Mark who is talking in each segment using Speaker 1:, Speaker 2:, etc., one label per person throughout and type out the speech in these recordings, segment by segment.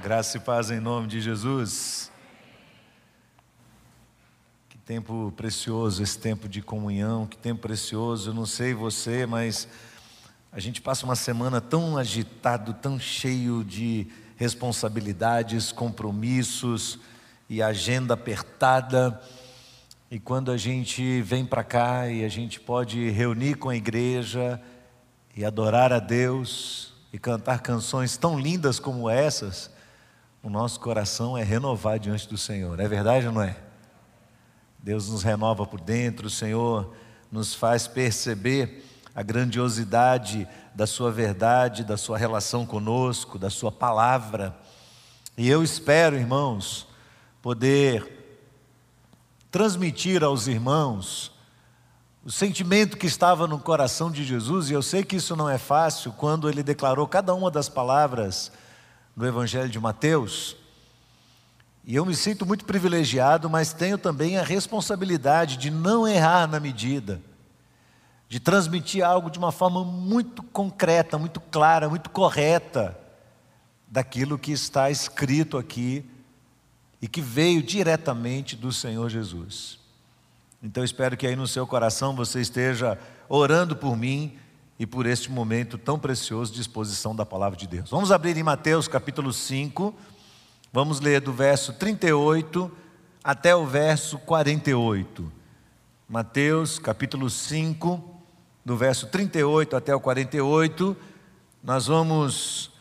Speaker 1: Graça e paz em nome de Jesus. Que tempo precioso esse tempo de comunhão, que tempo precioso. Eu não sei você, mas a gente passa uma semana tão agitado, tão cheio de responsabilidades, compromissos e agenda apertada. E quando a gente vem para cá e a gente pode reunir com a igreja e adorar a Deus e cantar canções tão lindas como essas, o nosso coração é renovar diante do Senhor. É verdade ou não é? Deus nos renova por dentro, o Senhor nos faz perceber a grandiosidade da Sua verdade, da Sua relação conosco, da Sua palavra. E eu espero, irmãos, poder transmitir aos irmãos o sentimento que estava no coração de Jesus, e eu sei que isso não é fácil, quando ele declarou cada uma das palavras do Evangelho de Mateus. E eu me sinto muito privilegiado, mas tenho também a responsabilidade de não errar na medida, de transmitir algo de uma forma muito concreta, muito clara, muito correta, daquilo que está escrito aqui e que veio diretamente do Senhor Jesus. Então espero que aí no seu coração você esteja orando por mim e por este momento tão precioso de exposição da palavra de Deus. Vamos abrir em Mateus capítulo 5, vamos ler do verso 38 até o verso 48. Mateus capítulo 5, do verso 38 até o 48, nós vamos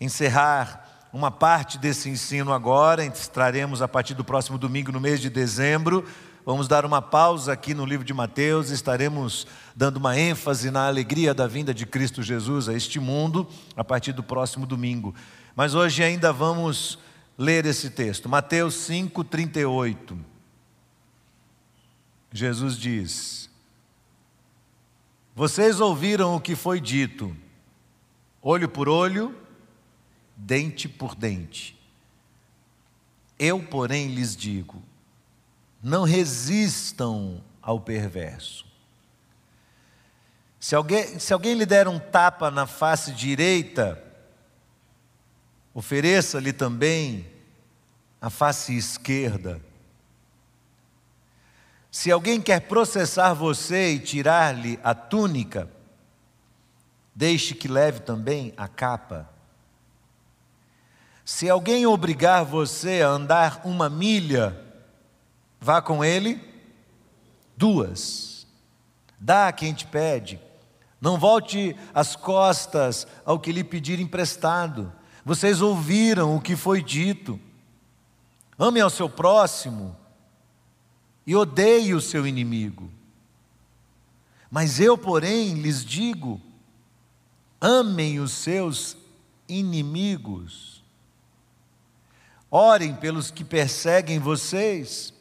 Speaker 1: encerrar uma parte desse ensino agora, estaremos a partir do próximo domingo, no mês de dezembro, Vamos dar uma pausa aqui no livro de Mateus, estaremos dando uma ênfase na alegria da vinda de Cristo Jesus a este mundo a partir do próximo domingo. Mas hoje ainda vamos ler esse texto, Mateus 5:38. Jesus diz: Vocês ouviram o que foi dito, olho por olho, dente por dente. Eu, porém, lhes digo: não resistam ao perverso. Se alguém, se alguém lhe der um tapa na face direita, ofereça-lhe também a face esquerda. Se alguém quer processar você e tirar-lhe a túnica, deixe que leve também a capa. Se alguém obrigar você a andar uma milha, Vá com ele duas. Dá a quem te pede. Não volte as costas ao que lhe pedir emprestado. Vocês ouviram o que foi dito. Ame ao seu próximo e odeie o seu inimigo. Mas eu, porém, lhes digo: amem os seus inimigos. Orem pelos que perseguem vocês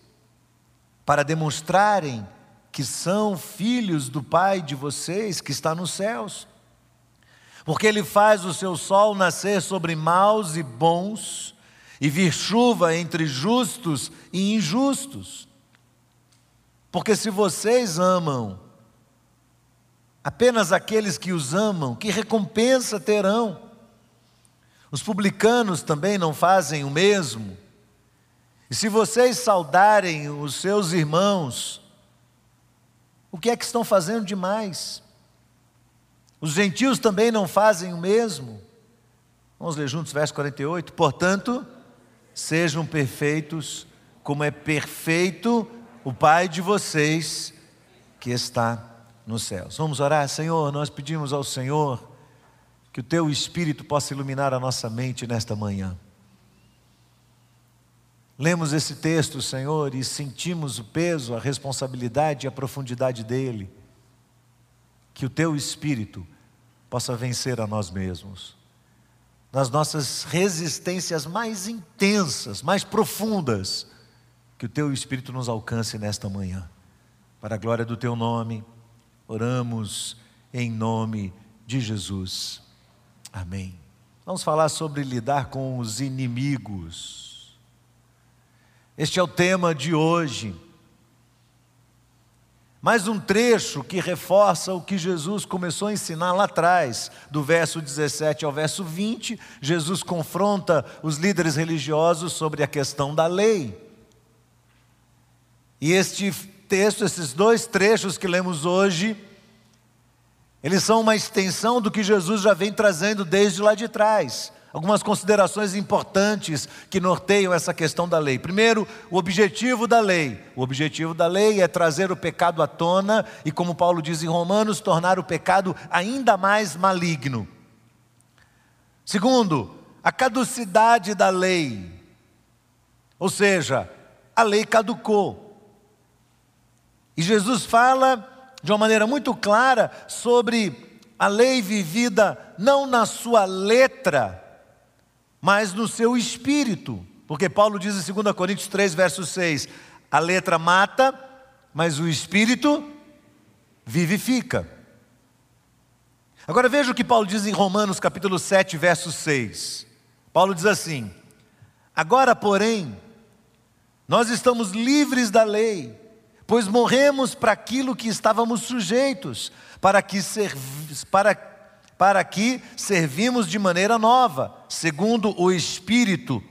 Speaker 1: para demonstrarem que são filhos do Pai de vocês que está nos céus. Porque Ele faz o seu sol nascer sobre maus e bons, e vir chuva entre justos e injustos. Porque se vocês amam apenas aqueles que os amam, que recompensa terão? Os publicanos também não fazem o mesmo? E se vocês saudarem os seus irmãos, o que é que estão fazendo demais? Os gentios também não fazem o mesmo? Vamos ler juntos, verso 48. Portanto, sejam perfeitos, como é perfeito o Pai de vocês que está nos céus. Vamos orar, Senhor. Nós pedimos ao Senhor que o Teu Espírito possa iluminar a nossa mente nesta manhã. Lemos esse texto, Senhor, e sentimos o peso, a responsabilidade e a profundidade dele. Que o teu espírito possa vencer a nós mesmos. Nas nossas resistências mais intensas, mais profundas, que o teu espírito nos alcance nesta manhã. Para a glória do teu nome, oramos em nome de Jesus. Amém. Vamos falar sobre lidar com os inimigos. Este é o tema de hoje. Mais um trecho que reforça o que Jesus começou a ensinar lá atrás, do verso 17 ao verso 20. Jesus confronta os líderes religiosos sobre a questão da lei. E este texto, esses dois trechos que lemos hoje, eles são uma extensão do que Jesus já vem trazendo desde lá de trás algumas considerações importantes que norteiam essa questão da lei. Primeiro, o objetivo da lei. O objetivo da lei é trazer o pecado à tona e, como Paulo diz em Romanos, tornar o pecado ainda mais maligno. Segundo, a caducidade da lei. Ou seja, a lei caducou. E Jesus fala de uma maneira muito clara sobre a lei vivida não na sua letra, mas no seu espírito. Porque Paulo diz em 2 Coríntios 3, verso 6: a letra mata, mas o espírito vivifica. Agora veja o que Paulo diz em Romanos capítulo 7, verso 6. Paulo diz assim: Agora, porém, nós estamos livres da lei, pois morremos para aquilo que estávamos sujeitos, para que, para para que servimos de maneira nova, segundo o Espírito,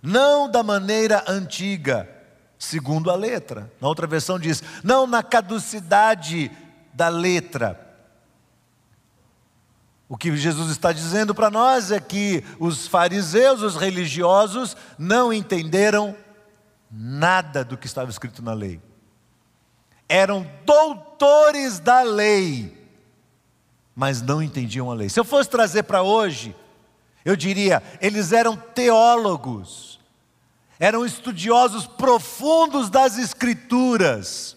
Speaker 1: não da maneira antiga, segundo a letra. Na outra versão diz: não na caducidade da letra. O que Jesus está dizendo para nós é que os fariseus, os religiosos, não entenderam nada do que estava escrito na lei. Eram doutores da lei mas não entendiam a lei. Se eu fosse trazer para hoje, eu diria, eles eram teólogos, eram estudiosos profundos das Escrituras,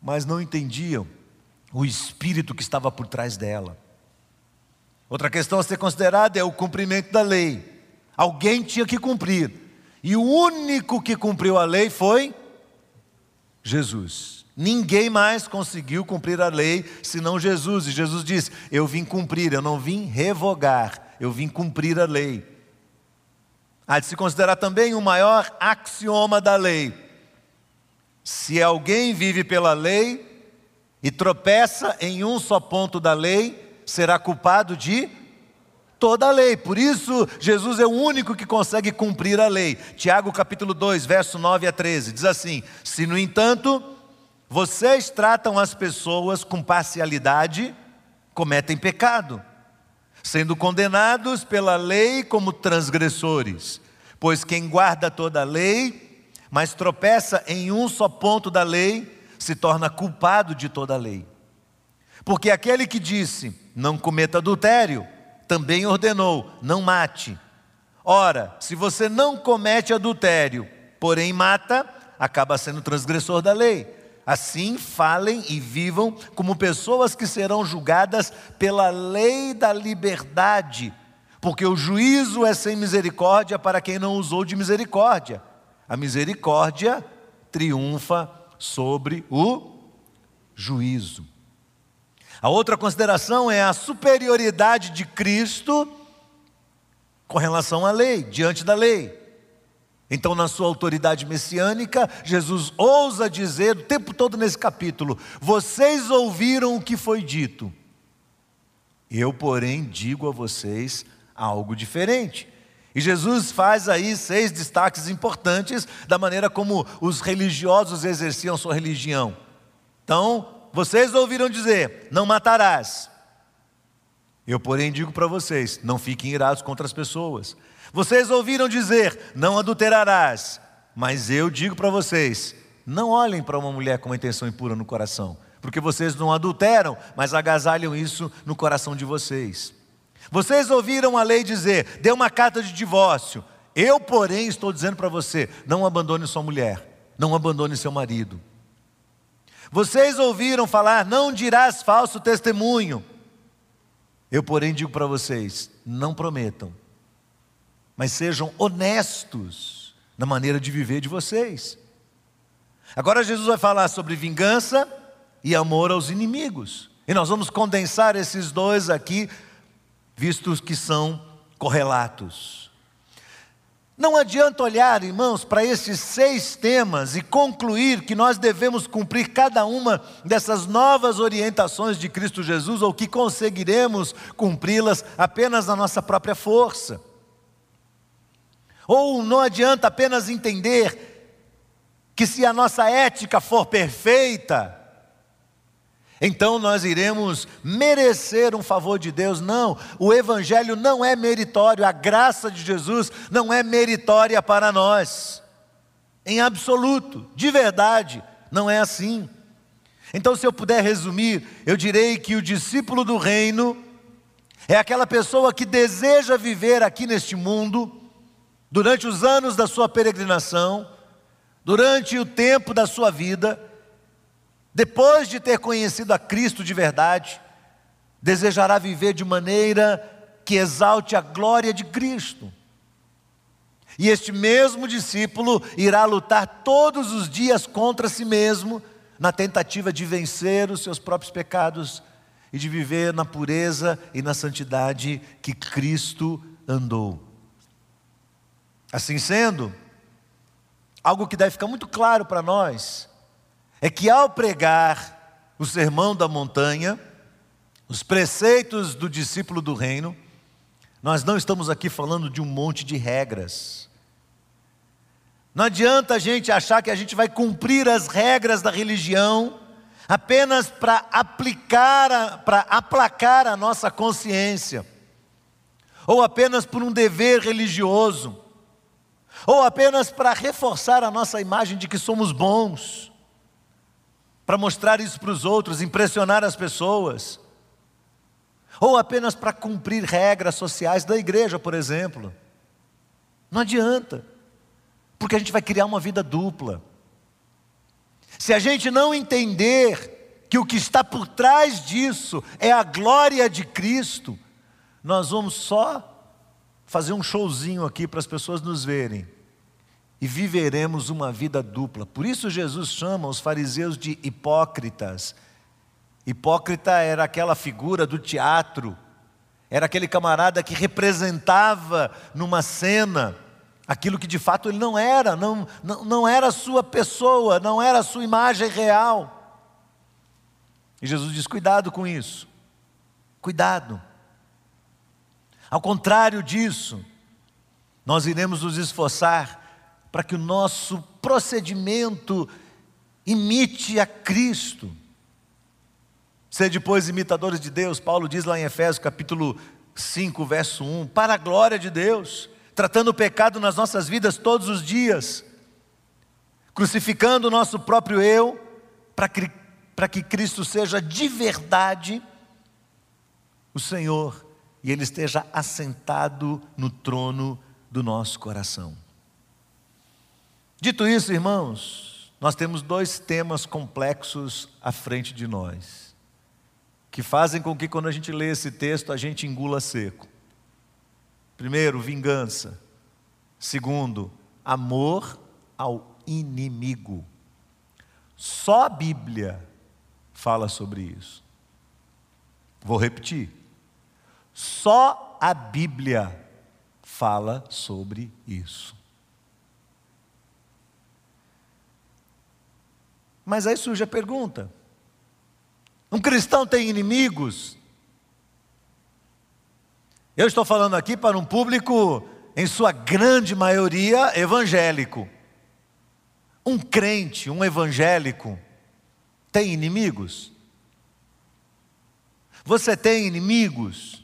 Speaker 1: mas não entendiam o espírito que estava por trás dela. Outra questão a ser considerada é o cumprimento da lei. Alguém tinha que cumprir, e o único que cumpriu a lei foi Jesus. Ninguém mais conseguiu cumprir a lei senão Jesus. E Jesus disse: Eu vim cumprir, eu não vim revogar, eu vim cumprir a lei. Há de se considerar também o maior axioma da lei. Se alguém vive pela lei e tropeça em um só ponto da lei, será culpado de toda a lei. Por isso, Jesus é o único que consegue cumprir a lei. Tiago capítulo 2, verso 9 a 13, diz assim: Se no entanto vocês tratam as pessoas com parcialidade, cometem pecado, sendo condenados pela lei como transgressores. Pois quem guarda toda a lei, mas tropeça em um só ponto da lei, se torna culpado de toda a lei. Porque aquele que disse, não cometa adultério, também ordenou, não mate. Ora, se você não comete adultério, porém mata, acaba sendo transgressor da lei. Assim falem e vivam como pessoas que serão julgadas pela lei da liberdade, porque o juízo é sem misericórdia para quem não usou de misericórdia. A misericórdia triunfa sobre o juízo. A outra consideração é a superioridade de Cristo com relação à lei, diante da lei. Então, na sua autoridade messiânica, Jesus ousa dizer o tempo todo nesse capítulo: Vocês ouviram o que foi dito. Eu, porém, digo a vocês algo diferente. E Jesus faz aí seis destaques importantes da maneira como os religiosos exerciam sua religião. Então, vocês ouviram dizer: Não matarás. Eu, porém, digo para vocês: Não fiquem irados contra as pessoas. Vocês ouviram dizer: não adulterarás. Mas eu digo para vocês: não olhem para uma mulher com uma intenção impura no coração, porque vocês não adulteram, mas agasalham isso no coração de vocês. Vocês ouviram a lei dizer: dê uma carta de divórcio. Eu, porém, estou dizendo para você: não abandone sua mulher, não abandone seu marido. Vocês ouviram falar: não dirás falso testemunho. Eu, porém, digo para vocês: não prometam mas sejam honestos na maneira de viver de vocês. Agora Jesus vai falar sobre vingança e amor aos inimigos. E nós vamos condensar esses dois aqui, vistos que são correlatos. Não adianta olhar, irmãos, para esses seis temas e concluir que nós devemos cumprir cada uma dessas novas orientações de Cristo Jesus ou que conseguiremos cumpri-las apenas na nossa própria força. Ou não adianta apenas entender que se a nossa ética for perfeita, então nós iremos merecer um favor de Deus. Não, o Evangelho não é meritório, a graça de Jesus não é meritória para nós, em absoluto, de verdade, não é assim. Então, se eu puder resumir, eu direi que o discípulo do reino é aquela pessoa que deseja viver aqui neste mundo, durante os anos da sua peregrinação, durante o tempo da sua vida, depois de ter conhecido a Cristo de verdade, desejará viver de maneira que exalte a glória de Cristo. E este mesmo discípulo irá lutar todos os dias contra si mesmo, na tentativa de vencer os seus próprios pecados e de viver na pureza e na santidade que Cristo andou. Assim sendo, algo que deve ficar muito claro para nós é que ao pregar o sermão da montanha, os preceitos do discípulo do reino, nós não estamos aqui falando de um monte de regras. Não adianta a gente achar que a gente vai cumprir as regras da religião apenas para aplicar, para aplacar a nossa consciência, ou apenas por um dever religioso, ou apenas para reforçar a nossa imagem de que somos bons para mostrar isso para os outros, impressionar as pessoas, ou apenas para cumprir regras sociais da igreja, por exemplo. Não adianta, porque a gente vai criar uma vida dupla. Se a gente não entender que o que está por trás disso é a glória de Cristo, nós vamos só fazer um showzinho aqui para as pessoas nos verem e viveremos uma vida dupla. Por isso Jesus chama os fariseus de hipócritas. Hipócrita era aquela figura do teatro, era aquele camarada que representava numa cena aquilo que de fato ele não era, não, não, não era a sua pessoa, não era a sua imagem real. E Jesus diz: cuidado com isso, cuidado. Ao contrário disso, nós iremos nos esforçar para que o nosso procedimento imite a Cristo. Ser depois imitadores de Deus, Paulo diz lá em Efésios capítulo 5, verso 1, para a glória de Deus, tratando o pecado nas nossas vidas todos os dias, crucificando o nosso próprio eu, para que, para que Cristo seja de verdade o Senhor e Ele esteja assentado no trono do nosso coração. Dito isso, irmãos, nós temos dois temas complexos à frente de nós, que fazem com que quando a gente lê esse texto a gente engula seco. Primeiro, vingança. Segundo, amor ao inimigo. Só a Bíblia fala sobre isso. Vou repetir. Só a Bíblia fala sobre isso. Mas aí surge a pergunta: um cristão tem inimigos? Eu estou falando aqui para um público, em sua grande maioria, evangélico. Um crente, um evangélico, tem inimigos? Você tem inimigos?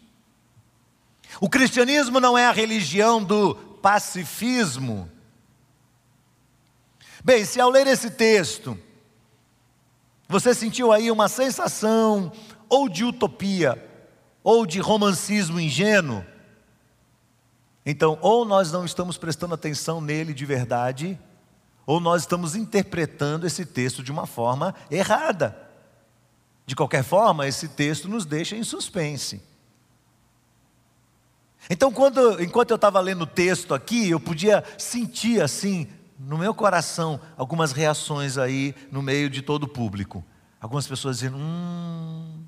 Speaker 1: O cristianismo não é a religião do pacifismo. Bem, se ao ler esse texto, você sentiu aí uma sensação ou de utopia, ou de romancismo ingênuo? Então, ou nós não estamos prestando atenção nele de verdade, ou nós estamos interpretando esse texto de uma forma errada. De qualquer forma, esse texto nos deixa em suspense. Então, quando, enquanto eu estava lendo o texto aqui, eu podia sentir assim, no meu coração algumas reações aí no meio de todo o público. Algumas pessoas dizendo: hum,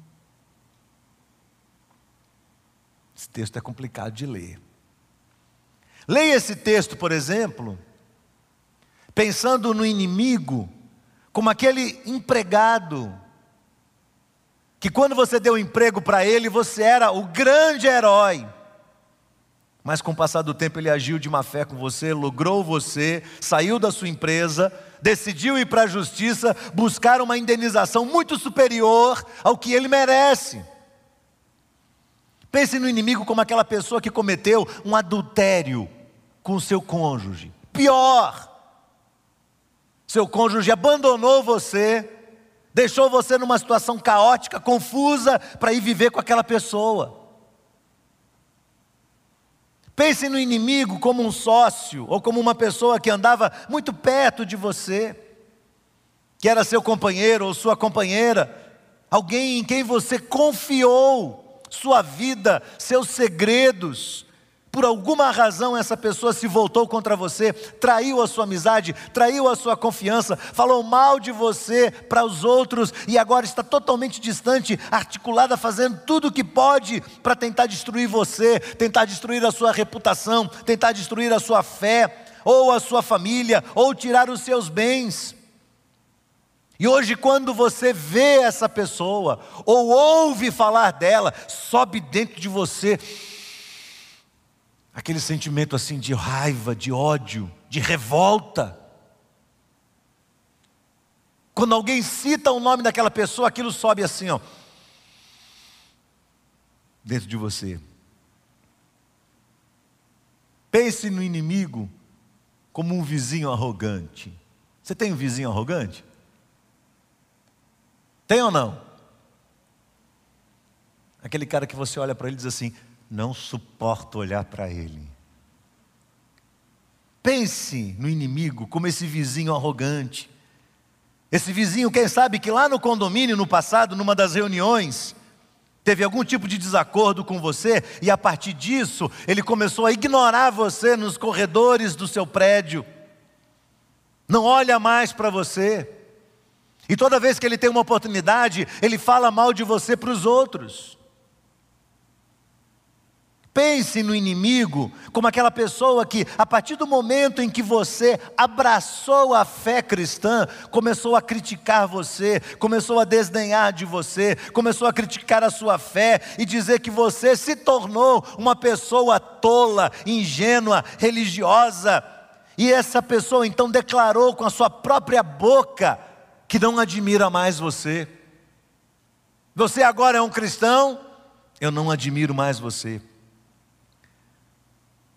Speaker 1: esse texto é complicado de ler. Leia esse texto, por exemplo, pensando no inimigo como aquele empregado que quando você deu emprego para ele, você era o grande herói. Mas com o passar do tempo ele agiu de má fé com você, logrou você, saiu da sua empresa, decidiu ir para a justiça, buscar uma indenização muito superior ao que ele merece. Pense no inimigo como aquela pessoa que cometeu um adultério com o seu cônjuge. Pior, seu cônjuge abandonou você, deixou você numa situação caótica, confusa, para ir viver com aquela pessoa. Pense no inimigo como um sócio ou como uma pessoa que andava muito perto de você, que era seu companheiro ou sua companheira, alguém em quem você confiou sua vida, seus segredos, por alguma razão essa pessoa se voltou contra você, traiu a sua amizade, traiu a sua confiança, falou mal de você para os outros e agora está totalmente distante, articulada, fazendo tudo o que pode para tentar destruir você, tentar destruir a sua reputação, tentar destruir a sua fé, ou a sua família, ou tirar os seus bens. E hoje, quando você vê essa pessoa, ou ouve falar dela, sobe dentro de você aquele sentimento assim de raiva, de ódio, de revolta. Quando alguém cita o nome daquela pessoa, aquilo sobe assim, ó, dentro de você. Pense no inimigo como um vizinho arrogante. Você tem um vizinho arrogante? Tem ou não? Aquele cara que você olha para ele e diz assim: não suporto olhar para ele. Pense no inimigo como esse vizinho arrogante. Esse vizinho, quem sabe que lá no condomínio, no passado, numa das reuniões, teve algum tipo de desacordo com você e a partir disso ele começou a ignorar você nos corredores do seu prédio. Não olha mais para você. E toda vez que ele tem uma oportunidade, ele fala mal de você para os outros. Pense no inimigo como aquela pessoa que, a partir do momento em que você abraçou a fé cristã, começou a criticar você, começou a desdenhar de você, começou a criticar a sua fé e dizer que você se tornou uma pessoa tola, ingênua, religiosa. E essa pessoa então declarou com a sua própria boca que não admira mais você. Você agora é um cristão, eu não admiro mais você.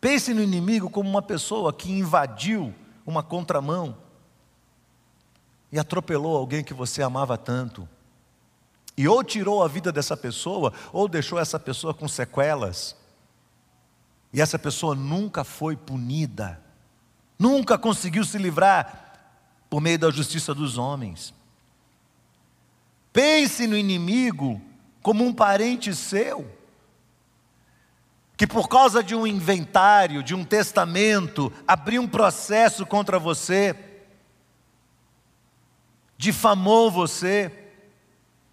Speaker 1: Pense no inimigo como uma pessoa que invadiu uma contramão e atropelou alguém que você amava tanto. E ou tirou a vida dessa pessoa, ou deixou essa pessoa com sequelas. E essa pessoa nunca foi punida, nunca conseguiu se livrar por meio da justiça dos homens. Pense no inimigo como um parente seu que por causa de um inventário, de um testamento, abriu um processo contra você, difamou você,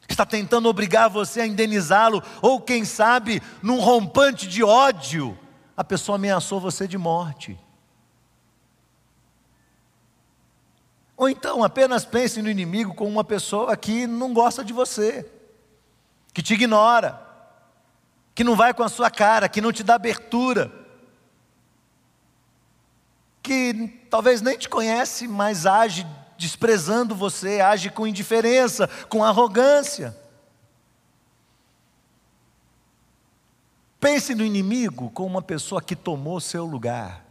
Speaker 1: está tentando obrigar você a indenizá-lo, ou quem sabe, num rompante de ódio, a pessoa ameaçou você de morte. Ou então apenas pense no inimigo como uma pessoa que não gosta de você, que te ignora que não vai com a sua cara, que não te dá abertura, que talvez nem te conhece, mas age desprezando você, age com indiferença, com arrogância. Pense no inimigo como uma pessoa que tomou seu lugar,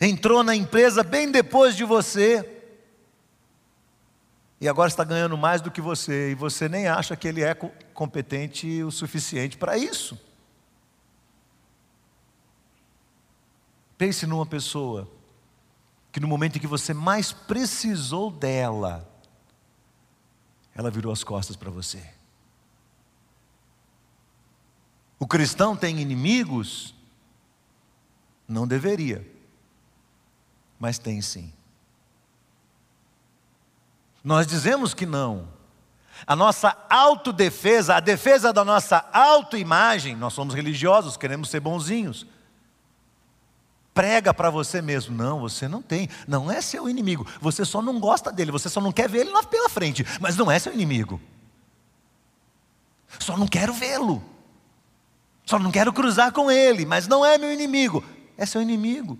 Speaker 1: entrou na empresa bem depois de você, e agora está ganhando mais do que você, e você nem acha que ele é competente o suficiente para isso. Pense numa pessoa que no momento em que você mais precisou dela, ela virou as costas para você. O cristão tem inimigos? Não deveria, mas tem sim. Nós dizemos que não. A nossa autodefesa, a defesa da nossa autoimagem, nós somos religiosos, queremos ser bonzinhos. Prega para você mesmo. Não, você não tem. Não é seu inimigo. Você só não gosta dele, você só não quer ver ele pela frente. Mas não é seu inimigo. Só não quero vê-lo. Só não quero cruzar com ele, mas não é meu inimigo. É seu inimigo.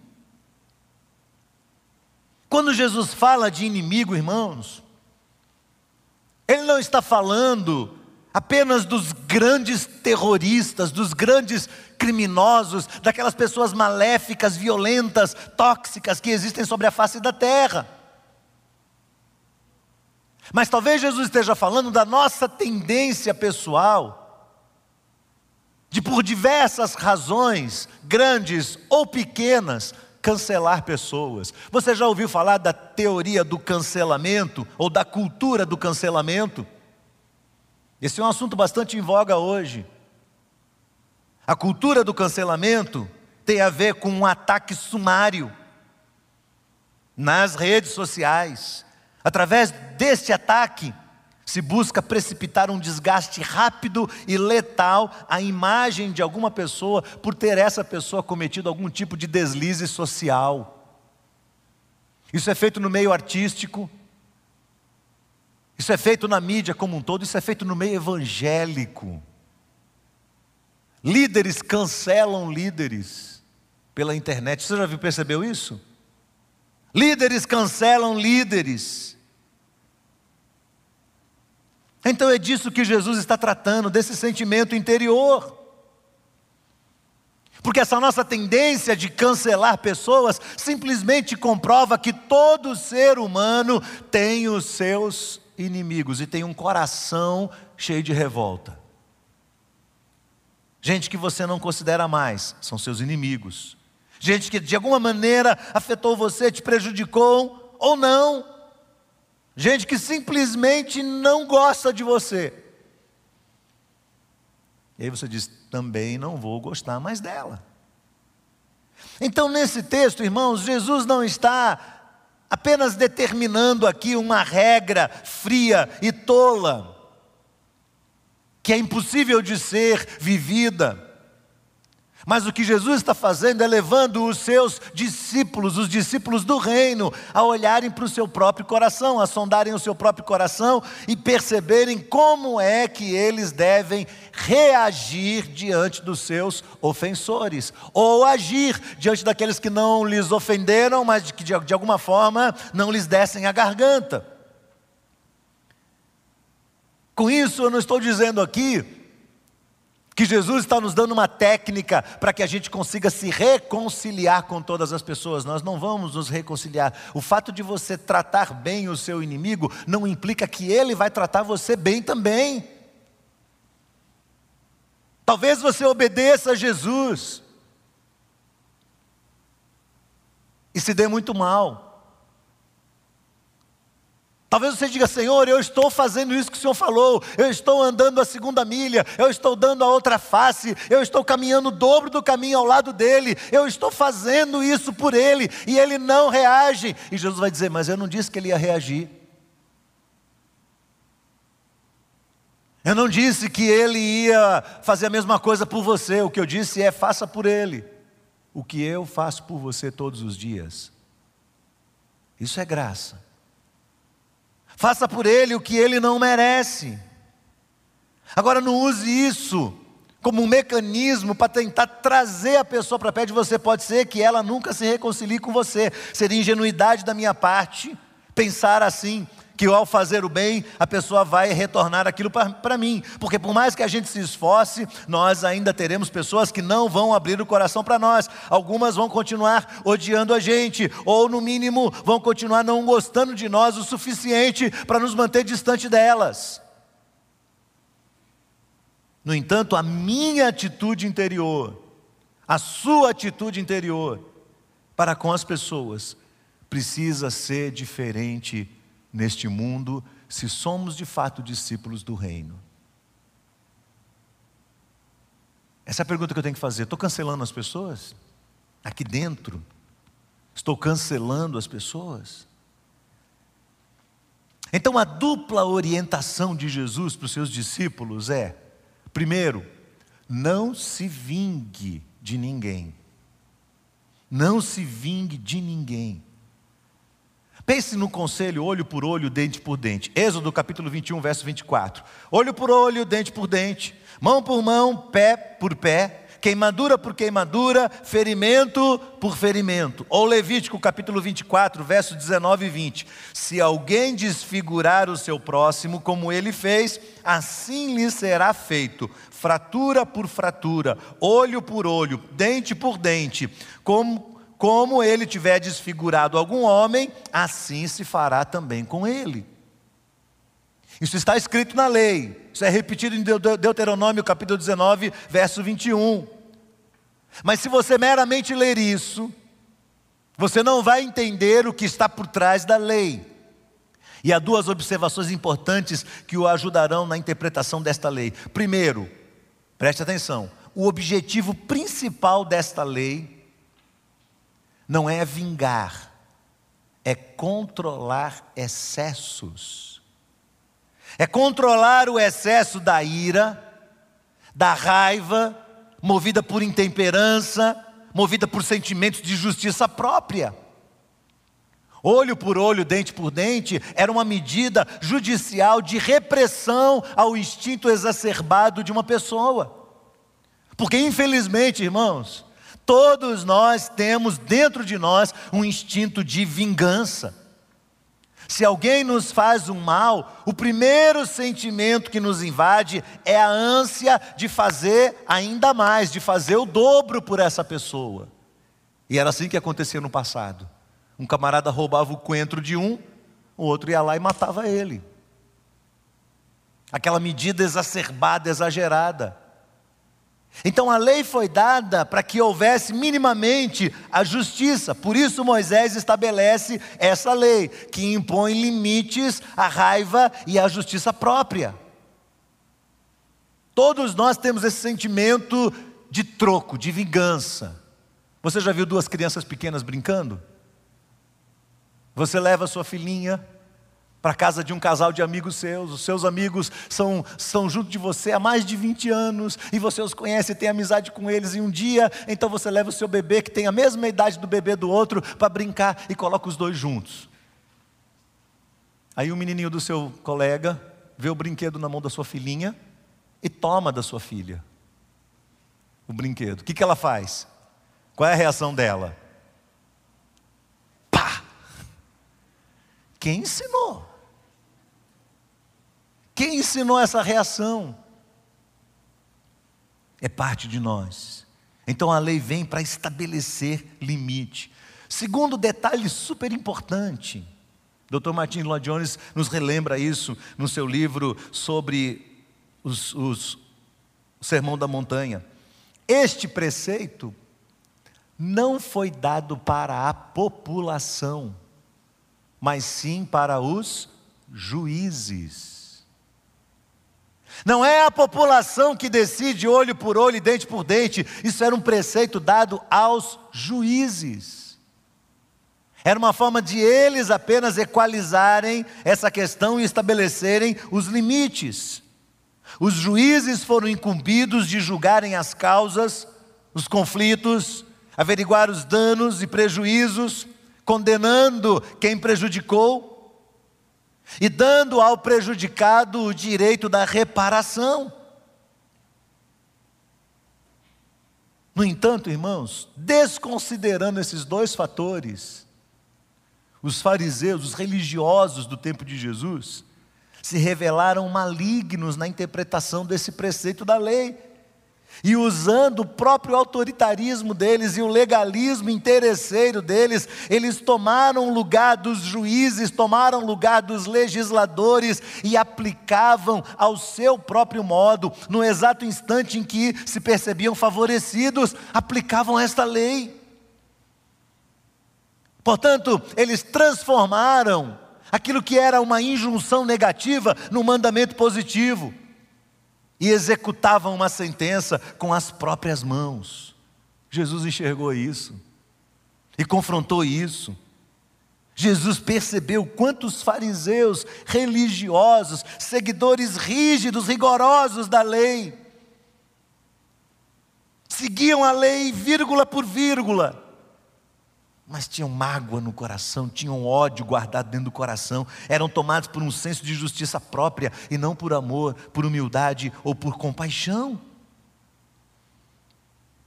Speaker 1: Quando Jesus fala de inimigo, irmãos, ele não está falando apenas dos grandes terroristas, dos grandes criminosos, daquelas pessoas maléficas, violentas, tóxicas que existem sobre a face da terra. Mas talvez Jesus esteja falando da nossa tendência pessoal, de por diversas razões, grandes ou pequenas, cancelar pessoas. Você já ouviu falar da teoria do cancelamento ou da cultura do cancelamento? Esse é um assunto bastante em voga hoje. A cultura do cancelamento tem a ver com um ataque sumário nas redes sociais. Através deste ataque, se busca precipitar um desgaste rápido e letal à imagem de alguma pessoa por ter essa pessoa cometido algum tipo de deslize social. Isso é feito no meio artístico, isso é feito na mídia como um todo, isso é feito no meio evangélico. Líderes cancelam líderes pela internet. Você já percebeu isso? Líderes cancelam líderes. Então é disso que Jesus está tratando, desse sentimento interior. Porque essa nossa tendência de cancelar pessoas simplesmente comprova que todo ser humano tem os seus inimigos e tem um coração cheio de revolta. Gente que você não considera mais, são seus inimigos. Gente que de alguma maneira afetou você, te prejudicou ou não. Gente que simplesmente não gosta de você. E aí você diz: também não vou gostar mais dela. Então, nesse texto, irmãos, Jesus não está apenas determinando aqui uma regra fria e tola que é impossível de ser vivida. Mas o que Jesus está fazendo é levando os seus discípulos, os discípulos do reino, a olharem para o seu próprio coração, a sondarem o seu próprio coração e perceberem como é que eles devem reagir diante dos seus ofensores, ou agir diante daqueles que não lhes ofenderam, mas que de, de alguma forma não lhes dessem a garganta. Com isso, eu não estou dizendo aqui que Jesus está nos dando uma técnica para que a gente consiga se reconciliar com todas as pessoas. Nós não vamos nos reconciliar. O fato de você tratar bem o seu inimigo não implica que ele vai tratar você bem também. Talvez você obedeça a Jesus e se dê muito mal. Talvez você diga, Senhor, eu estou fazendo isso que o Senhor falou, eu estou andando a segunda milha, eu estou dando a outra face, eu estou caminhando o dobro do caminho ao lado dele, eu estou fazendo isso por ele e ele não reage. E Jesus vai dizer, mas eu não disse que ele ia reagir. Eu não disse que ele ia fazer a mesma coisa por você, o que eu disse é: faça por ele o que eu faço por você todos os dias. Isso é graça. Faça por ele o que ele não merece. Agora, não use isso como um mecanismo para tentar trazer a pessoa para perto de você. Pode ser que ela nunca se reconcilie com você. Seria ingenuidade da minha parte pensar assim que ao fazer o bem, a pessoa vai retornar aquilo para mim. Porque por mais que a gente se esforce, nós ainda teremos pessoas que não vão abrir o coração para nós. Algumas vão continuar odiando a gente, ou no mínimo vão continuar não gostando de nós o suficiente para nos manter distante delas. No entanto, a minha atitude interior, a sua atitude interior para com as pessoas precisa ser diferente neste mundo se somos de fato discípulos do reino? Essa é a pergunta que eu tenho que fazer. Estou cancelando as pessoas? Aqui dentro? Estou cancelando as pessoas? Então, a dupla orientação de Jesus para os seus discípulos é: primeiro, não se vingue de ninguém. Não se vingue de ninguém. Pense no conselho olho por olho, dente por dente. Êxodo capítulo 21, verso 24. Olho por olho, dente por dente, mão por mão, pé por pé, queimadura por queimadura, ferimento por ferimento. Ou Levítico capítulo 24, verso 19 e 20. Se alguém desfigurar o seu próximo, como ele fez, assim lhe será feito, fratura por fratura, olho por olho, dente por dente, como como ele tiver desfigurado algum homem, assim se fará também com ele. Isso está escrito na lei. Isso é repetido em Deuteronômio capítulo 19, verso 21. Mas se você meramente ler isso, você não vai entender o que está por trás da lei. E há duas observações importantes que o ajudarão na interpretação desta lei. Primeiro, preste atenção: o objetivo principal desta lei não é vingar, é controlar excessos. É controlar o excesso da ira, da raiva, movida por intemperança, movida por sentimentos de justiça própria. Olho por olho, dente por dente, era uma medida judicial de repressão ao instinto exacerbado de uma pessoa. Porque, infelizmente, irmãos, todos nós temos dentro de nós um instinto de vingança. Se alguém nos faz um mal, o primeiro sentimento que nos invade é a ânsia de fazer ainda mais, de fazer o dobro por essa pessoa. E era assim que acontecia no passado. Um camarada roubava o coentro de um, o outro ia lá e matava ele. Aquela medida exacerbada, exagerada. Então a lei foi dada para que houvesse minimamente a justiça. Por isso Moisés estabelece essa lei, que impõe limites à raiva e à justiça própria. Todos nós temos esse sentimento de troco, de vingança. Você já viu duas crianças pequenas brincando? Você leva sua filhinha para a casa de um casal de amigos seus, os seus amigos são, são junto de você há mais de 20 anos, e você os conhece tem amizade com eles, e um dia, então você leva o seu bebê, que tem a mesma idade do bebê do outro, para brincar e coloca os dois juntos. Aí o menininho do seu colega vê o brinquedo na mão da sua filhinha e toma da sua filha o brinquedo. O que, que ela faz? Qual é a reação dela? Pá! Quem ensinou? Quem ensinou essa reação? É parte de nós. Então a lei vem para estabelecer limite. Segundo detalhe super importante, Dr. Martin Lloyd Jones nos relembra isso no seu livro sobre os, os, o Sermão da Montanha. Este preceito não foi dado para a população, mas sim para os juízes. Não é a população que decide olho por olho e dente por dente, isso era um preceito dado aos juízes. Era uma forma de eles apenas equalizarem essa questão e estabelecerem os limites. Os juízes foram incumbidos de julgarem as causas, os conflitos, averiguar os danos e prejuízos, condenando quem prejudicou e dando ao prejudicado o direito da reparação. No entanto, irmãos, desconsiderando esses dois fatores, os fariseus, os religiosos do tempo de Jesus, se revelaram malignos na interpretação desse preceito da lei. E usando o próprio autoritarismo deles e o legalismo interesseiro deles, eles tomaram o lugar dos juízes, tomaram o lugar dos legisladores e aplicavam ao seu próprio modo, no exato instante em que se percebiam favorecidos, aplicavam esta lei. Portanto, eles transformaram aquilo que era uma injunção negativa num mandamento positivo e executavam uma sentença com as próprias mãos. Jesus enxergou isso e confrontou isso. Jesus percebeu quantos fariseus religiosos, seguidores rígidos, rigorosos da lei, seguiam a lei vírgula por vírgula, mas tinham mágoa no coração, tinham ódio guardado dentro do coração, eram tomados por um senso de justiça própria e não por amor, por humildade ou por compaixão.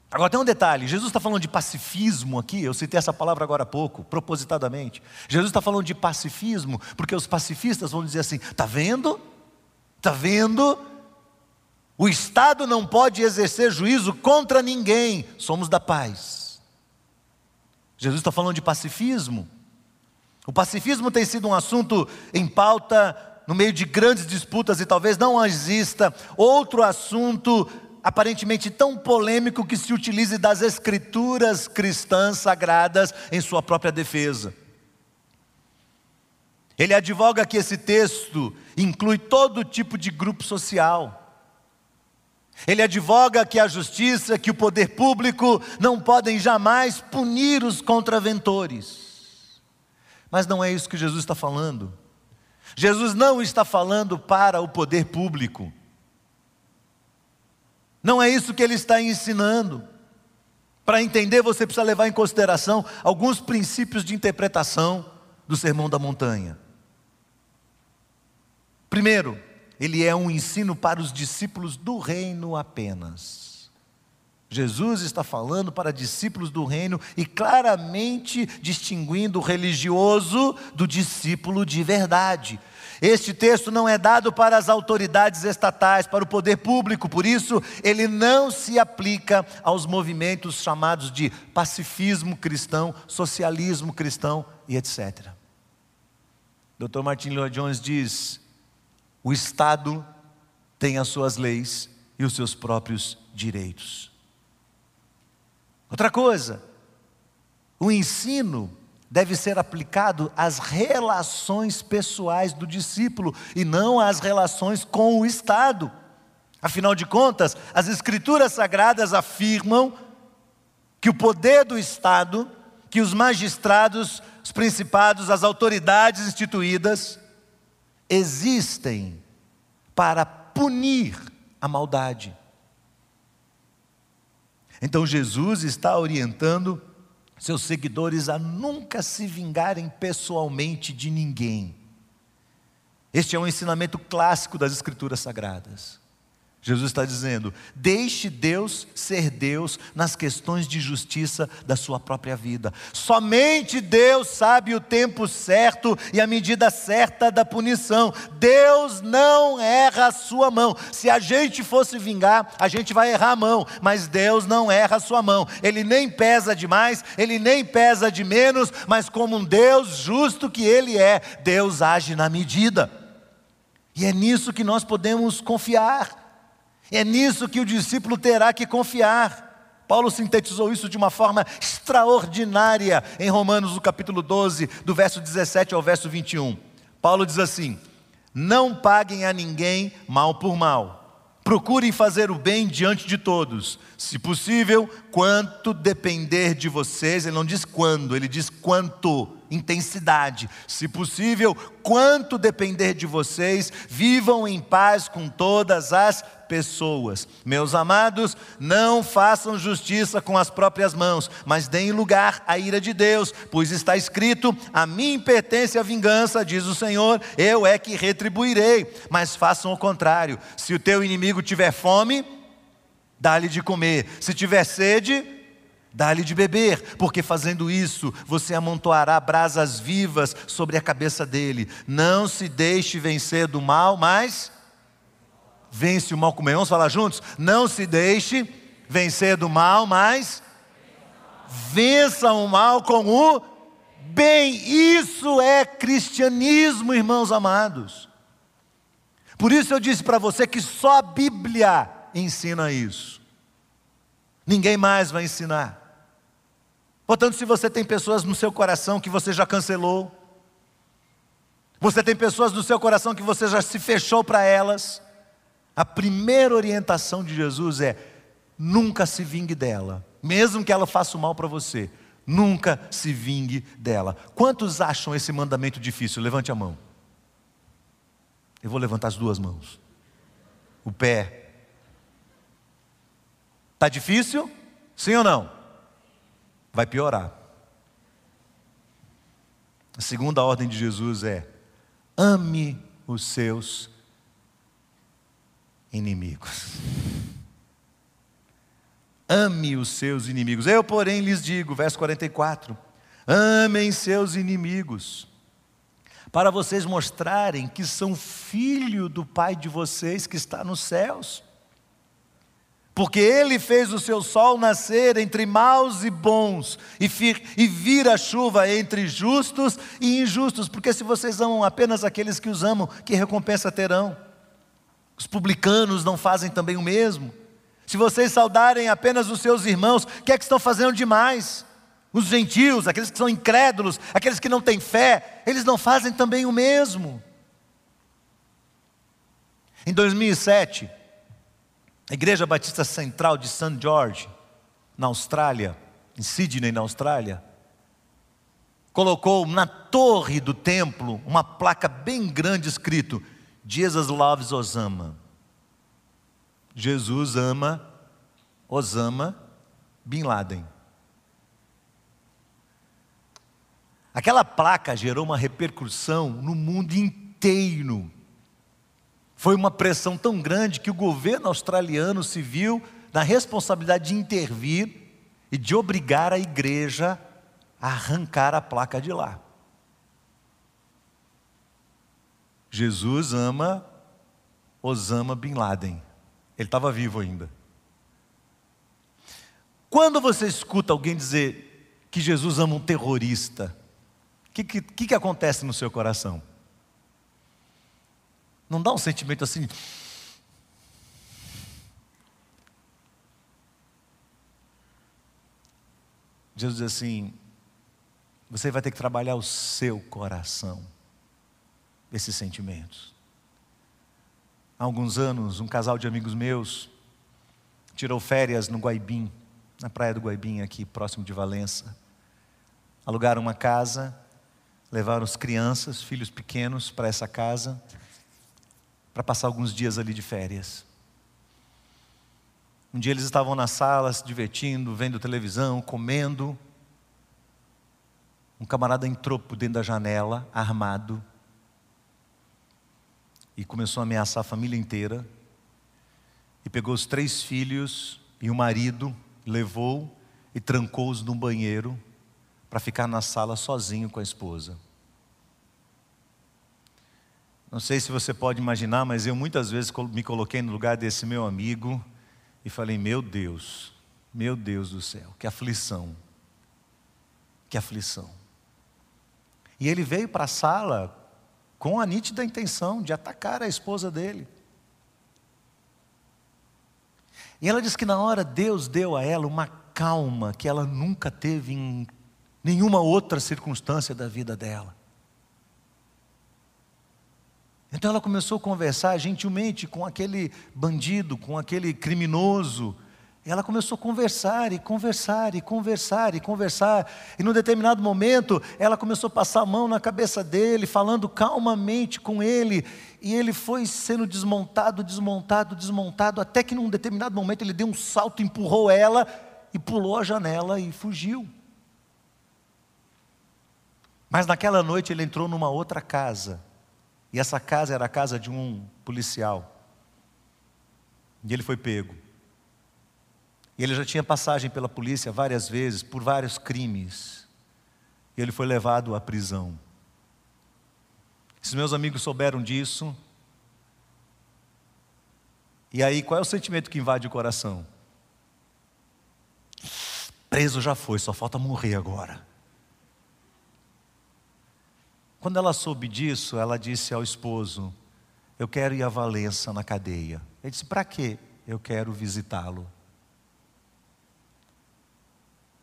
Speaker 1: Agora tem um detalhe: Jesus está falando de pacifismo aqui, eu citei essa palavra agora há pouco, propositadamente. Jesus está falando de pacifismo, porque os pacifistas vão dizer assim: está vendo? Está vendo? O Estado não pode exercer juízo contra ninguém, somos da paz. Jesus está falando de pacifismo. O pacifismo tem sido um assunto em pauta no meio de grandes disputas e talvez não exista outro assunto aparentemente tão polêmico que se utilize das escrituras cristãs sagradas em sua própria defesa. Ele advoga que esse texto inclui todo tipo de grupo social. Ele advoga que a justiça, que o poder público não podem jamais punir os contraventores. Mas não é isso que Jesus está falando. Jesus não está falando para o poder público. Não é isso que ele está ensinando. Para entender, você precisa levar em consideração alguns princípios de interpretação do Sermão da Montanha. Primeiro, ele é um ensino para os discípulos do reino apenas. Jesus está falando para discípulos do reino e claramente distinguindo o religioso do discípulo de verdade. Este texto não é dado para as autoridades estatais, para o poder público, por isso ele não se aplica aos movimentos chamados de pacifismo cristão, socialismo cristão e etc. Dr. Martin Lloyd Jones diz: o Estado tem as suas leis e os seus próprios direitos. Outra coisa, o ensino deve ser aplicado às relações pessoais do discípulo e não às relações com o Estado. Afinal de contas, as Escrituras Sagradas afirmam que o poder do Estado, que os magistrados, os principados, as autoridades instituídas, existem para punir a maldade. Então Jesus está orientando seus seguidores a nunca se vingarem pessoalmente de ninguém. Este é um ensinamento clássico das Escrituras Sagradas. Jesus está dizendo: deixe Deus ser Deus nas questões de justiça da sua própria vida. Somente Deus sabe o tempo certo e a medida certa da punição. Deus não erra a sua mão. Se a gente fosse vingar, a gente vai errar a mão, mas Deus não erra a sua mão. Ele nem pesa demais, ele nem pesa de menos, mas como um Deus justo que ele é, Deus age na medida. E é nisso que nós podemos confiar. É nisso que o discípulo terá que confiar. Paulo sintetizou isso de uma forma extraordinária em Romanos, no capítulo 12, do verso 17 ao verso 21. Paulo diz assim: Não paguem a ninguém mal por mal. Procurem fazer o bem diante de todos. Se possível, quanto depender de vocês, ele não diz quando, ele diz quanto intensidade. Se possível, quanto depender de vocês, vivam em paz com todas as pessoas. Meus amados, não façam justiça com as próprias mãos, mas deem lugar à ira de Deus, pois está escrito: A mim pertence a vingança, diz o Senhor, eu é que retribuirei. Mas façam o contrário: se o teu inimigo tiver fome, dá-lhe de comer, se tiver sede, Dá-lhe de beber, porque fazendo isso você amontoará brasas vivas sobre a cabeça dele. Não se deixe vencer do mal, mas vence o mal com o bem. Vamos falar juntos? Não se deixe vencer do mal, mas vença o mal com o bem. Isso é cristianismo, irmãos amados. Por isso eu disse para você que só a Bíblia ensina isso. Ninguém mais vai ensinar. Portanto, se você tem pessoas no seu coração que você já cancelou, você tem pessoas no seu coração que você já se fechou para elas, a primeira orientação de Jesus é: nunca se vingue dela, mesmo que ela faça mal para você, nunca se vingue dela. Quantos acham esse mandamento difícil? Levante a mão. Eu vou levantar as duas mãos. O pé. Está difícil? Sim ou não? Vai piorar. A segunda ordem de Jesus é: ame os seus inimigos. Ame os seus inimigos. Eu, porém, lhes digo, verso 44: amem seus inimigos, para vocês mostrarem que são filho do Pai de vocês que está nos céus. Porque ele fez o seu sol nascer entre maus e bons, e, e vira a chuva entre justos e injustos. Porque se vocês amam apenas aqueles que os amam, que recompensa terão? Os publicanos não fazem também o mesmo? Se vocês saudarem apenas os seus irmãos, o que é que estão fazendo demais? Os gentios, aqueles que são incrédulos, aqueles que não têm fé, eles não fazem também o mesmo. Em 2007, a Igreja Batista Central de St. George, na Austrália, em Sydney, na Austrália, colocou na torre do templo uma placa bem grande escrito: Jesus loves Osama. Jesus ama Osama Bin Laden. Aquela placa gerou uma repercussão no mundo inteiro. Foi uma pressão tão grande que o governo australiano se viu na responsabilidade de intervir e de obrigar a igreja a arrancar a placa de lá. Jesus ama Osama Bin Laden. Ele estava vivo ainda. Quando você escuta alguém dizer que Jesus ama um terrorista, o que, que, que acontece no seu coração? Não dá um sentimento assim. Jesus diz assim: você vai ter que trabalhar o seu coração, esses sentimentos. Há alguns anos, um casal de amigos meus tirou férias no Guaibim, na praia do Guaibim, aqui próximo de Valença. Alugaram uma casa, levaram as crianças, filhos pequenos, para essa casa para passar alguns dias ali de férias. Um dia eles estavam na sala se divertindo, vendo televisão, comendo. Um camarada entrou por dentro da janela, armado, e começou a ameaçar a família inteira. E pegou os três filhos e o marido, levou e trancou-os num banheiro para ficar na sala sozinho com a esposa. Não sei se você pode imaginar, mas eu muitas vezes me coloquei no lugar desse meu amigo e falei: Meu Deus, meu Deus do céu, que aflição, que aflição. E ele veio para a sala com a nítida intenção de atacar a esposa dele. E ela diz que na hora Deus deu a ela uma calma que ela nunca teve em nenhuma outra circunstância da vida dela. Então ela começou a conversar gentilmente com aquele bandido, com aquele criminoso. Ela começou a conversar e conversar e conversar e conversar. E num determinado momento, ela começou a passar a mão na cabeça dele, falando calmamente com ele. E ele foi sendo desmontado, desmontado, desmontado, até que num determinado momento ele deu um salto, empurrou ela e pulou a janela e fugiu. Mas naquela noite ele entrou numa outra casa e essa casa era a casa de um policial. E ele foi pego. E ele já tinha passagem pela polícia várias vezes, por vários crimes. E ele foi levado à prisão. Se meus amigos souberam disso, e aí qual é o sentimento que invade o coração? Preso já foi, só falta morrer agora. Quando ela soube disso, ela disse ao esposo: Eu quero ir a Valença na cadeia. Ele disse: Para quê? Eu quero visitá-lo.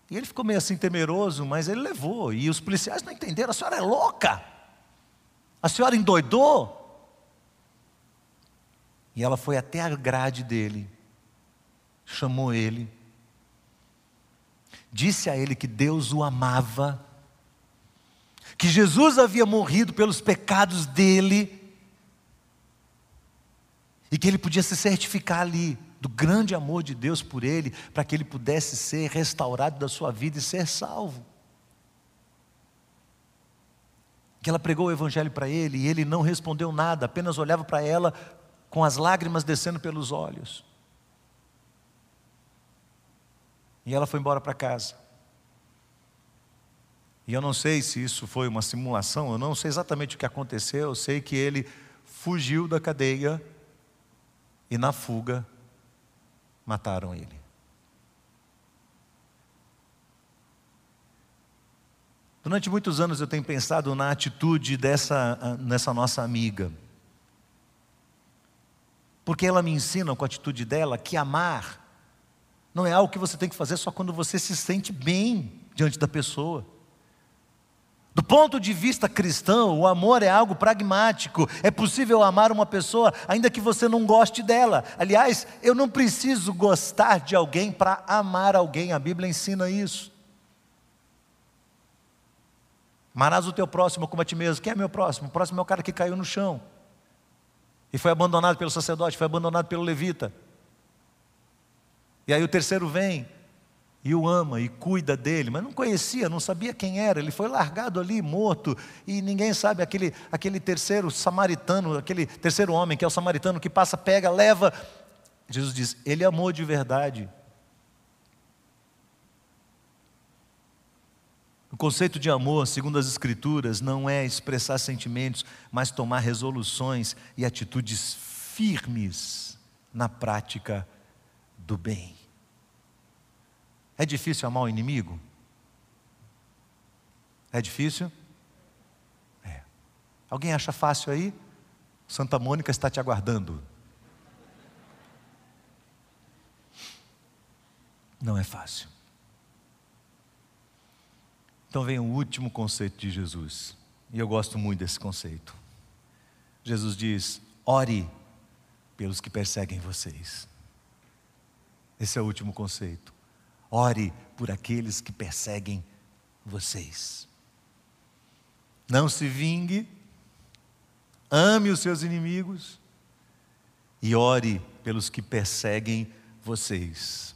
Speaker 1: E ele ficou meio assim temeroso, mas ele levou. E os policiais não entenderam: a senhora é louca. A senhora endoidou. E ela foi até a grade dele, chamou ele, disse a ele que Deus o amava que Jesus havia morrido pelos pecados dele e que ele podia se certificar ali do grande amor de Deus por ele, para que ele pudesse ser restaurado da sua vida e ser salvo. que ela pregou o evangelho para ele e ele não respondeu nada, apenas olhava para ela com as lágrimas descendo pelos olhos. E ela foi embora para casa. E eu não sei se isso foi uma simulação, eu não sei exatamente o que aconteceu, eu sei que ele fugiu da cadeia e na fuga mataram ele. Durante muitos anos eu tenho pensado na atitude dessa nessa nossa amiga. Porque ela me ensina com a atitude dela que amar não é algo que você tem que fazer só quando você se sente bem diante da pessoa. Do ponto de vista cristão, o amor é algo pragmático. É possível amar uma pessoa ainda que você não goste dela. Aliás, eu não preciso gostar de alguém para amar alguém. A Bíblia ensina isso. Amarás o teu próximo como a ti mesmo. Quem é meu próximo? O próximo é o cara que caiu no chão e foi abandonado pelo sacerdote, foi abandonado pelo levita. E aí o terceiro vem e o ama e cuida dele, mas não conhecia, não sabia quem era, ele foi largado ali, morto, e ninguém sabe, aquele, aquele terceiro samaritano, aquele terceiro homem que é o samaritano que passa, pega, leva. Jesus diz: Ele amou de verdade. O conceito de amor, segundo as Escrituras, não é expressar sentimentos, mas tomar resoluções e atitudes firmes na prática do bem. É difícil amar o inimigo? É difícil? É. Alguém acha fácil aí? Santa Mônica está te aguardando. Não é fácil. Então vem o último conceito de Jesus. E eu gosto muito desse conceito. Jesus diz: ore pelos que perseguem vocês. Esse é o último conceito. Ore por aqueles que perseguem vocês. Não se vingue, ame os seus inimigos e ore pelos que perseguem vocês.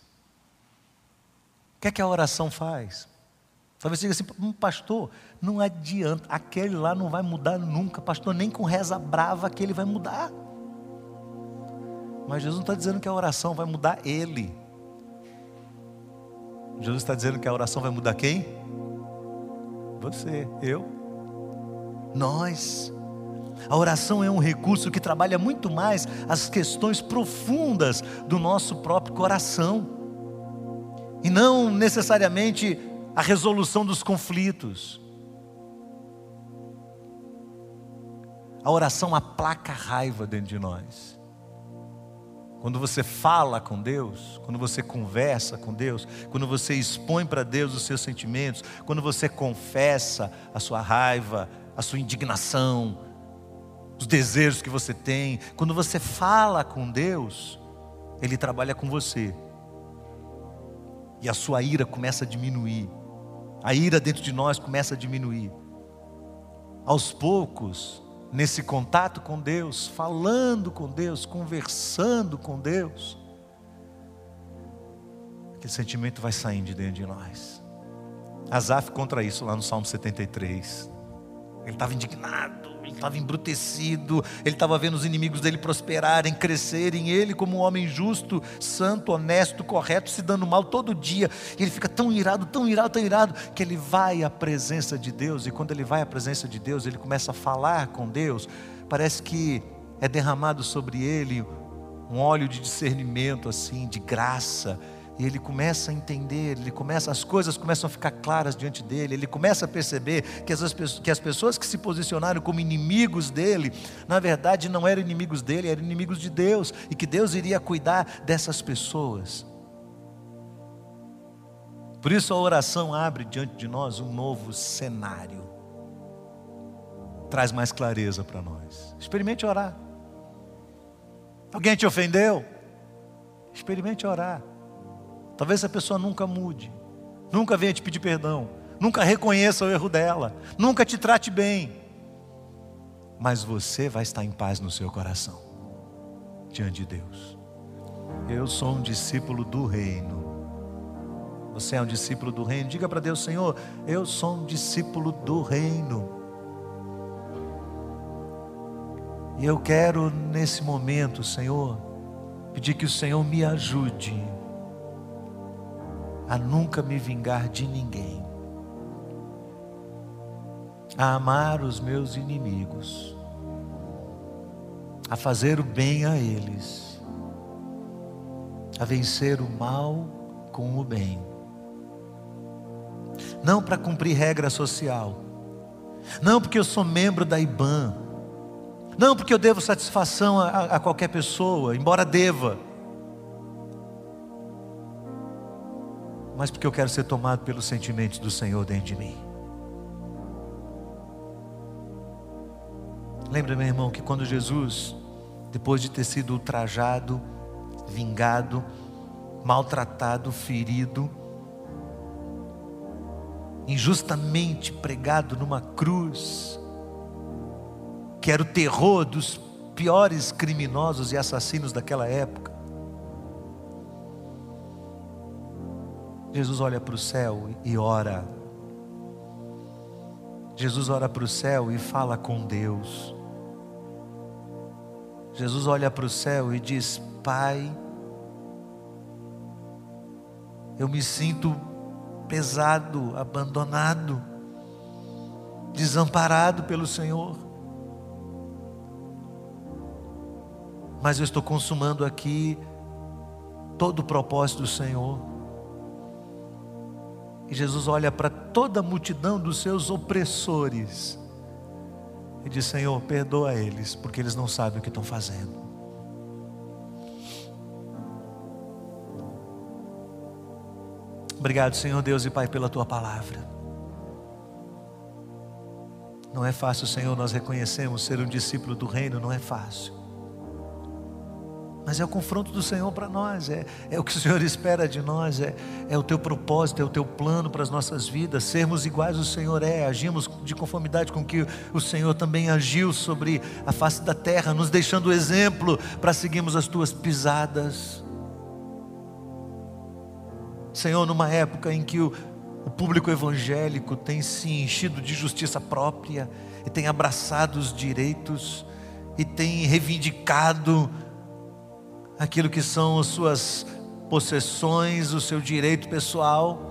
Speaker 1: O que é que a oração faz? Talvez você diga assim, um pastor, não adianta, aquele lá não vai mudar nunca, pastor, nem com reza brava aquele vai mudar. Mas Jesus não está dizendo que a oração vai mudar ele. Jesus está dizendo que a oração vai mudar quem? Você, eu, nós. A oração é um recurso que trabalha muito mais as questões profundas do nosso próprio coração, e não necessariamente a resolução dos conflitos. A oração aplaca a raiva dentro de nós. Quando você fala com Deus, quando você conversa com Deus, quando você expõe para Deus os seus sentimentos, quando você confessa a sua raiva, a sua indignação, os desejos que você tem, quando você fala com Deus, Ele trabalha com você. E a sua ira começa a diminuir. A ira dentro de nós começa a diminuir. Aos poucos, nesse contato com Deus, falando com Deus, conversando com Deus, aquele sentimento vai saindo de dentro de nós. Asaf contra isso lá no Salmo 73. Ele estava indignado, ele estava embrutecido, ele estava vendo os inimigos dele prosperarem, crescerem, ele, como um homem justo, santo, honesto, correto, se dando mal todo dia. E ele fica tão irado, tão irado, tão irado, que ele vai à presença de Deus, e quando ele vai à presença de Deus, ele começa a falar com Deus. Parece que é derramado sobre ele um óleo de discernimento, assim, de graça e ele começa a entender, ele começa, as coisas começam a ficar claras diante dele, ele começa a perceber que as, que as pessoas que se posicionaram como inimigos dele, na verdade não eram inimigos dele, eram inimigos de Deus, e que Deus iria cuidar dessas pessoas. Por isso a oração abre diante de nós um novo cenário, traz mais clareza para nós. Experimente orar. Alguém te ofendeu? Experimente orar. Talvez essa pessoa nunca mude, nunca venha te pedir perdão, nunca reconheça o erro dela, nunca te trate bem. Mas você vai estar em paz no seu coração, diante de Deus. Eu sou um discípulo do reino. Você é um discípulo do reino? Diga para Deus, Senhor, eu sou um discípulo do reino. E eu quero nesse momento, Senhor, pedir que o Senhor me ajude a nunca me vingar de ninguém, a amar os meus inimigos, a fazer o bem a eles, a vencer o mal com o bem. Não para cumprir regra social, não porque eu sou membro da IBAN, não porque eu devo satisfação a, a qualquer pessoa, embora deva, mas porque eu quero ser tomado pelos sentimentos do Senhor dentro de mim. Lembra, meu irmão, que quando Jesus, depois de ter sido ultrajado, vingado, maltratado, ferido, injustamente pregado numa cruz, que era o terror dos piores criminosos e assassinos daquela época. Jesus olha para o céu e ora. Jesus ora para o céu e fala com Deus. Jesus olha para o céu e diz: Pai, eu me sinto pesado, abandonado, desamparado pelo Senhor. Mas eu estou consumando aqui todo o propósito do Senhor. E Jesus olha para toda a multidão dos seus opressores e diz: Senhor, perdoa eles, porque eles não sabem o que estão fazendo. Obrigado, Senhor Deus e Pai, pela tua palavra. Não é fácil, Senhor, nós reconhecemos ser um discípulo do reino, não é fácil. Mas é o confronto do Senhor para nós, é, é o que o Senhor espera de nós, é, é o teu propósito, é o teu plano para as nossas vidas, sermos iguais ao Senhor é, agimos de conformidade com que o Senhor também agiu sobre a face da terra, nos deixando exemplo para seguirmos as tuas pisadas. Senhor, numa época em que o, o público evangélico tem se enchido de justiça própria, e tem abraçado os direitos, e tem reivindicado aquilo que são as suas possessões, o seu direito pessoal.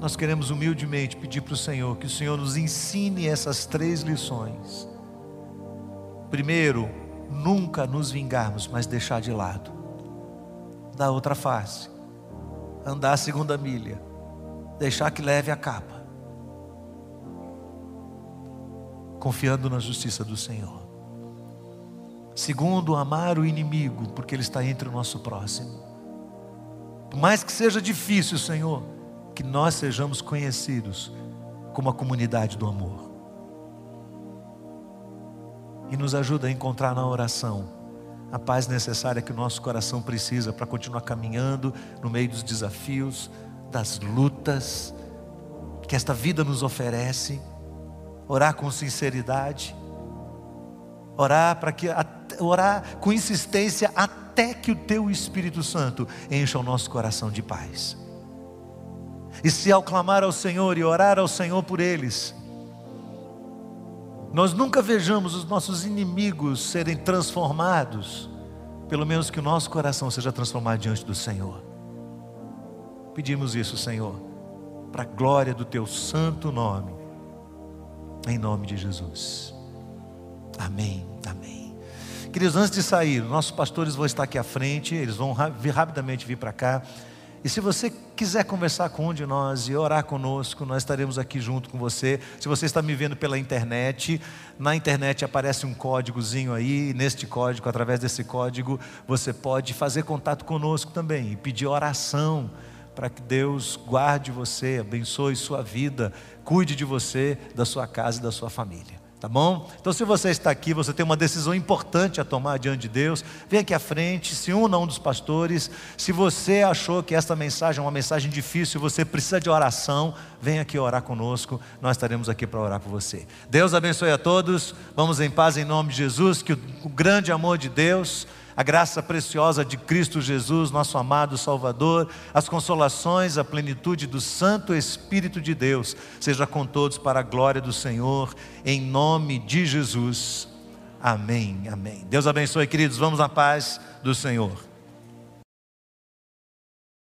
Speaker 1: Nós queremos humildemente pedir para o Senhor que o Senhor nos ensine essas três lições. Primeiro, nunca nos vingarmos, mas deixar de lado da outra face, andar a segunda milha, deixar que leve a capa, confiando na justiça do Senhor. Segundo, amar o inimigo, porque ele está entre o nosso próximo. Por mais que seja difícil, Senhor, que nós sejamos conhecidos como a comunidade do amor. E nos ajuda a encontrar na oração a paz necessária que o nosso coração precisa para continuar caminhando no meio dos desafios, das lutas que esta vida nos oferece. Orar com sinceridade, orar para que orar com insistência até que o teu Espírito Santo encha o nosso coração de paz. E se ao clamar ao Senhor e orar ao Senhor por eles, nós nunca vejamos os nossos inimigos serem transformados, pelo menos que o nosso coração seja transformado diante do Senhor. Pedimos isso, Senhor, para a glória do Teu santo nome, em nome de Jesus. Amém, amém. Queridos, antes de sair, nossos pastores vão estar aqui à frente, eles vão rapidamente vir para cá. E se você quiser conversar com um de nós e orar conosco, nós estaremos aqui junto com você. Se você está me vendo pela internet, na internet aparece um códigozinho aí, neste código, através desse código, você pode fazer contato conosco também e pedir oração para que Deus guarde você, abençoe sua vida, cuide de você, da sua casa e da sua família. Tá bom? Então, se você está aqui, você tem uma decisão importante a tomar diante de Deus, vem aqui à frente, se una a um dos pastores. Se você achou que esta mensagem é uma mensagem difícil, você precisa de oração, vem aqui orar conosco, nós estaremos aqui para orar por você. Deus abençoe a todos, vamos em paz em nome de Jesus, que o grande amor de Deus a graça preciosa de Cristo Jesus, nosso amado Salvador, as consolações, a plenitude do Santo Espírito de Deus, seja com todos para a glória do Senhor, em nome de Jesus. Amém, amém. Deus abençoe, queridos. Vamos na paz do Senhor.